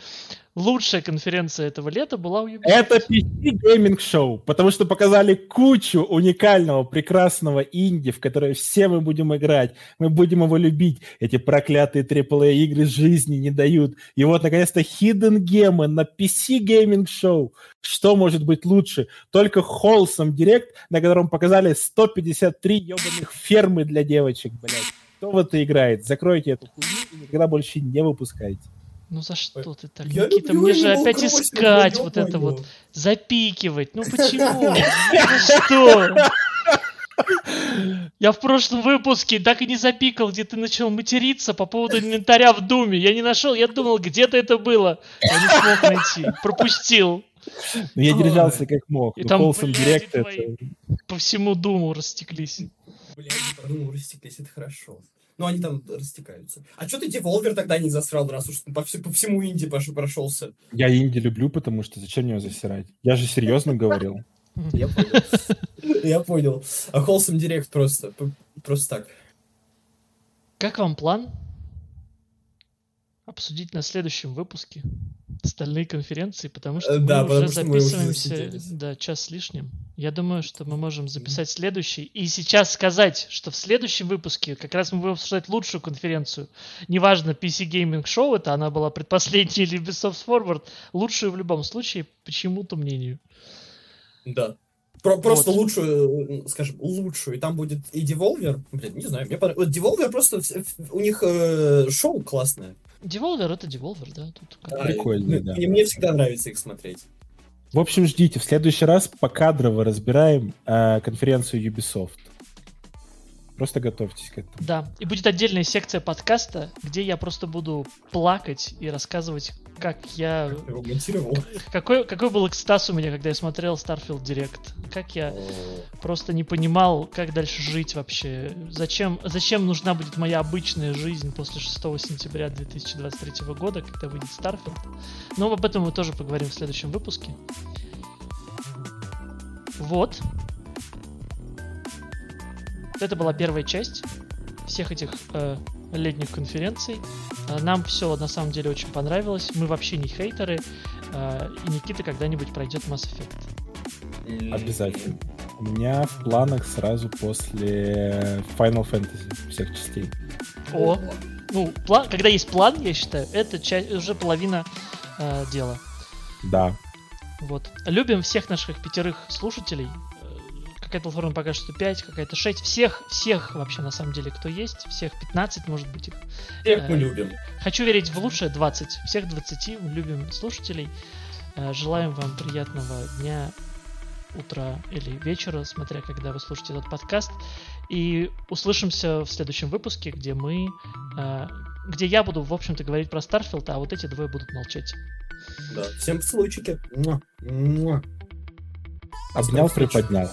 Лучшая конференция этого лета была у Ubisoft. Это PC Gaming Show, потому что показали кучу уникального, прекрасного инди, в которое все мы будем играть, мы будем его любить. Эти проклятые AAA игры жизни не дают. И вот, наконец-то, Hidden Gem ы на PC Gaming Show. Что может быть лучше? Только Wholesome Direct, на котором показали 153 ебаных фермы для девочек, блядь. Кто в это играет? Закройте эту хуйню и никогда больше не выпускайте. Ну за что ты так, Я Никита? люблю Мне же опять искать ну, вот это вот, запикивать. Ну почему? Ну что? Я в прошлом выпуске так и не запикал, где ты начал материться по поводу инвентаря в Думе. Я не нашел, я думал, где-то это было. Я не смог найти. Пропустил. Но я Ой. держался как мог. И Ну, там, твои- это... По всему Думу растеклись. Бля, я подумал, растеклись, это хорошо. Ну, они там растекаются. А что ты Devolver тогда не засрал, раз уж по, вс- по всему инди пош- прошелся? Я инди люблю, потому что зачем его засирать? Я же серьезно говорил. Я понял. Я понял. А Wholesome Direct просто, просто так. Как вам план? Обсудить на следующем выпуске остальные конференции, потому что Э, мы да, уже потому что мы уже записываемся да, час с лишним. Я думаю, что мы можем записать следующий и сейчас сказать, что в следующем выпуске как раз мы будем обсуждать лучшую конференцию. Неважно, PC Gaming Show это, она была предпоследней или Ubisoft Forward, лучшую в любом случае, по чему-то мнению. Да. Про- просто Вот. лучшую, э, скажем, лучшую. И там будет и Devolver. Блин, не знаю, мне понравилось. Devolver просто, у них э, шоу классное. Devolver это Devolver, да? Тут как- Да, Прикольно, и- да. И мне всегда нравится их смотреть. В общем, ждите. В следующий раз покадрово разбираем э, конференцию Ubisoft. Просто готовьтесь к этому. Да, и будет отдельная секция подкаста, где я просто буду плакать и рассказывать, как я... Его монтировал. Какой, какой был экстаз у меня, когда я смотрел Starfield Direct? Как я просто не понимал, как дальше жить вообще. Зачем, зачем нужна будет моя обычная жизнь после 6 сентября 2023 года, когда выйдет Starfield? Но об этом мы тоже поговорим в следующем выпуске. Вот. Это была первая часть всех этих э, летних конференций. Э, нам все на самом деле очень понравилось. Мы вообще не хейтеры. Э, и Никита когда-нибудь пройдет Mass Effect. Обязательно. У меня в планах сразу после Final Fantasy всех частей. О, ну, план, когда есть план, я считаю, это часть, уже половина э, дела. Да. Вот. Любим всех наших пятерых слушателей. Э, какая-то платформа пока что 5, какая-то 6. Всех, всех вообще на самом деле, кто есть. Всех 15, может быть. Их. Всех мы любим. Хочу верить в лучшее 20. Всех 20 мы любим слушателей. Э, желаем вам приятного дня, утра или вечера, смотря когда вы слушаете этот подкаст. И услышимся в следующем выпуске, где мы... Э, где я буду, в общем-то, говорить про Starfield, а вот эти двое будут молчать. Да. Всем. Муа. Обнял, приподнял.